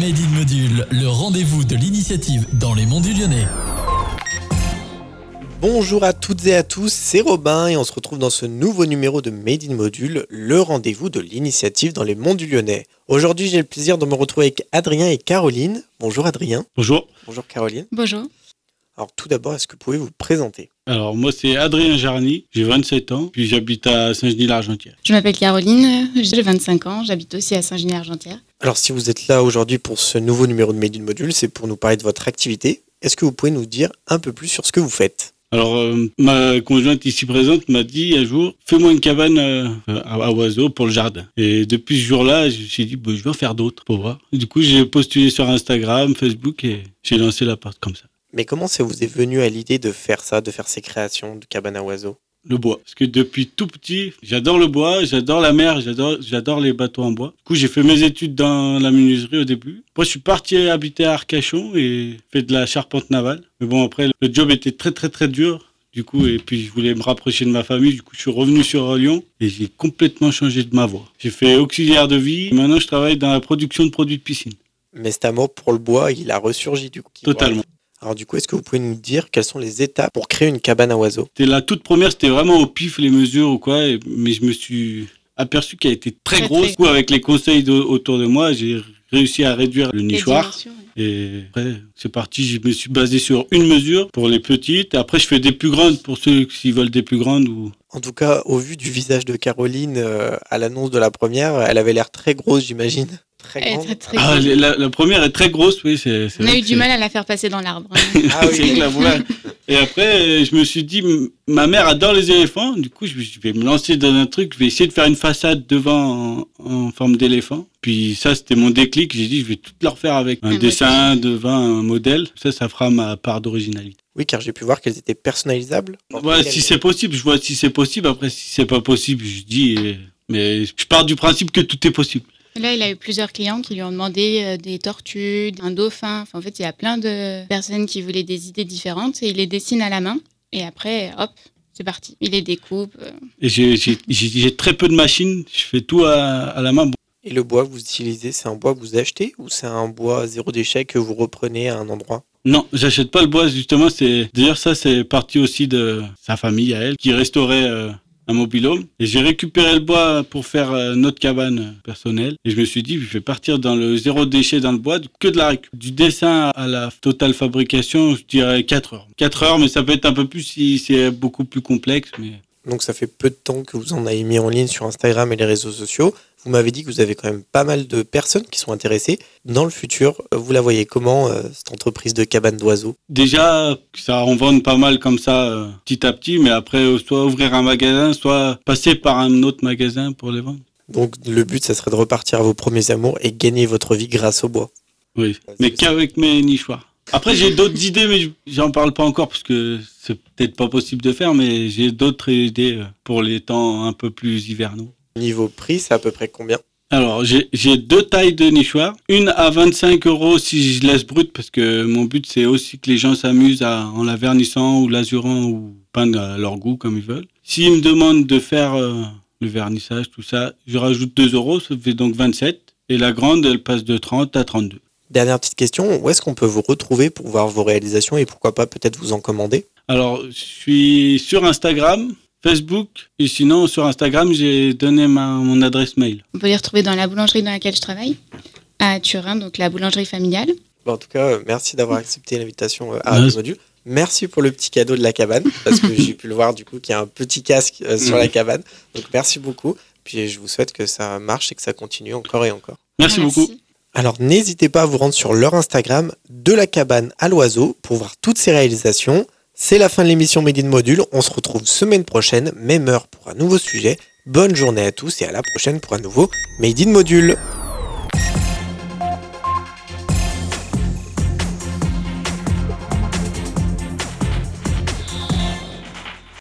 Made in Module, le rendez-vous de l'initiative dans les monts du Lyonnais. Bonjour à toutes et à tous, c'est Robin et on se retrouve dans ce nouveau numéro de Made in Module, le rendez-vous de l'initiative dans les monts du Lyonnais. Aujourd'hui, j'ai le plaisir de me retrouver avec Adrien et Caroline. Bonjour Adrien. Bonjour. Bonjour Caroline. Bonjour. Alors tout d'abord, est-ce que vous pouvez vous présenter? Alors moi c'est Adrien Jarny, j'ai 27 ans, puis j'habite à Saint-Genis-l'Argentière. Je m'appelle Caroline, j'ai 25 ans, j'habite aussi à Saint-Genis-Argentière. Alors si vous êtes là aujourd'hui pour ce nouveau numéro de Made in Module, c'est pour nous parler de votre activité. Est-ce que vous pouvez nous dire un peu plus sur ce que vous faites? Alors euh, ma conjointe ici présente m'a dit un jour, fais-moi une cabane euh, à, à oiseaux pour le jardin. Et depuis ce jour-là, je me suis dit, bah, je vais en faire d'autres pour voir. Et du coup j'ai postulé sur Instagram, Facebook et j'ai lancé la porte comme ça. Mais comment ça vous est venu à l'idée de faire ça, de faire ces créations de cabanes à oiseaux? Le bois. Parce que depuis tout petit, j'adore le bois, j'adore la mer, j'adore, j'adore les bateaux en bois. Du coup, j'ai fait mes études dans la menuiserie au début. Après, je suis parti habiter à Arcachon et fait de la charpente navale. Mais bon, après, le job était très, très, très dur. Du coup, et puis je voulais me rapprocher de ma famille. Du coup, je suis revenu sur Lyon et j'ai complètement changé de ma voie. J'ai fait auxiliaire de vie. Maintenant, je travaille dans la production de produits de piscine. Mais cet amour pour le bois, il a ressurgi du coup. Totalement. Alors du coup, est-ce que vous pouvez nous dire quelles sont les étapes pour créer une cabane à oiseaux? C'était la toute première, c'était vraiment au pif les mesures ou quoi. mais je me suis aperçu qu'elle était très, Très, grosse. très Du coup, avec les conseils de- autour de moi, j'ai réussi à réduire le nichoir. Et après, c'est parti. Je me suis basé sur une mesure pour les petites. Et après, je fais des plus grandes pour ceux qui veulent des plus grandes. Ou... En tout cas, au vu du visage de Caroline euh, à l'annonce de la première, elle avait l'air très grosse, j'imagine. Très Elle est grande. très, très Ah, la, la première est très grosse, oui. c'est On a eu du mal à la faire passer dans l'arbre. hein. Ah oui. Voilà. Et après, je me suis dit, ma mère adore les éléphants. Du coup, je vais me lancer dans un truc. Je vais essayer de faire une façade devant en, en forme d'éléphant. Puis ça, c'était mon déclic. J'ai dit, je vais tout leur faire avec un, Un dessin devant un modèle. Ça, ça fera ma part d'originalité. Oui, car j'ai pu voir qu'elles étaient personnalisables. Ouais, si c'est possible, je vois si c'est possible. Après, si c'est pas possible, je dis. Mais je pars du principe que tout est possible. Là, il a eu plusieurs clients qui lui ont demandé euh, des tortues, un dauphin. Enfin, en fait, il y a plein de personnes qui voulaient des idées différentes et il les dessine à la main. Et après, hop, c'est parti. Il les découpe. euh. Et j'ai- très peu de machines. Je fais tout à, à la main. Et le bois que vous utilisez, c'est un bois que vous achetez ou c'est un bois zéro déchet que vous reprenez à un endroit? Non, j'achète pas le bois justement. C'est d'ailleurs ça, c'est parti aussi de sa famille à elle qui restaurait euh, un mobilhome. Et j'ai récupéré le bois pour faire euh, notre cabane personnelle. Et je me suis dit, je vais partir dans le zéro déchet dans le bois, que de la récup. Du dessin à la totale fabrication, je dirais 4 heures. 4 heures, mais ça peut être un peu plus si c'est beaucoup plus complexe. Mais Donc ça fait peu de temps que vous en avez mis en ligne sur Instagram et les réseaux sociaux. Vous m'avez dit que vous avez quand même pas mal de personnes qui sont intéressées. Dans le futur, vous la voyez comment, euh, cette entreprise de cabane d'oiseaux? Déjà, ça en vend pas mal comme ça, euh, petit à petit, mais après, euh, soit ouvrir un magasin, soit passer par un autre magasin pour les vendre. Donc le but, ça serait de repartir à vos premiers amours et gagner votre vie grâce au bois. Oui, mais qu'avec mes nichoirs. Après, j'ai d'autres idées, mais je- j'en parle pas encore parce que c'est peut-être pas possible de faire, mais j'ai d'autres idées pour les temps un peu plus hivernaux. Niveau prix, c'est à peu près combien Alors, j'ai deux tailles de nichoirs. Une à 25 euros si je laisse brut, parce que mon but, c'est aussi que les gens s'amusent en la vernissant ou l'azurant ou peindre à leur goût comme ils veulent. S'ils me demandent de faire euh, le vernissage, tout ça, je rajoute 2 euros, ça fait donc 27. Et la grande, elle passe de 30 à 32. Dernière petite question, où est-ce qu'on peut vous retrouver pour voir vos réalisations et pourquoi pas peut-être vous en commander? Alors, je suis sur Instagram, Facebook, et sinon, sur Instagram, j'ai donné ma, mon adresse mail. On peut les retrouver dans la boulangerie dans laquelle je travaille, à Turin, donc la boulangerie familiale. Bon, en tout cas, merci d'avoir accepté l'invitation euh, à Ouais. Radio Module. Merci pour le petit cadeau de la cabane, parce que j'ai pu le voir du coup qu'il y a un petit casque euh, sur la cabane. Donc merci beaucoup. Puis je vous souhaite que ça marche et que ça continue encore et encore. Merci beaucoup. Alors n'hésitez pas à vous rendre sur leur Instagram de la cabane à l'oiseau pour voir toutes ces réalisations. C'est la fin de l'émission Made in Module. On se retrouve semaine prochaine, même heure pour un nouveau sujet. Bonne journée à tous et à la prochaine pour un nouveau Made in Module.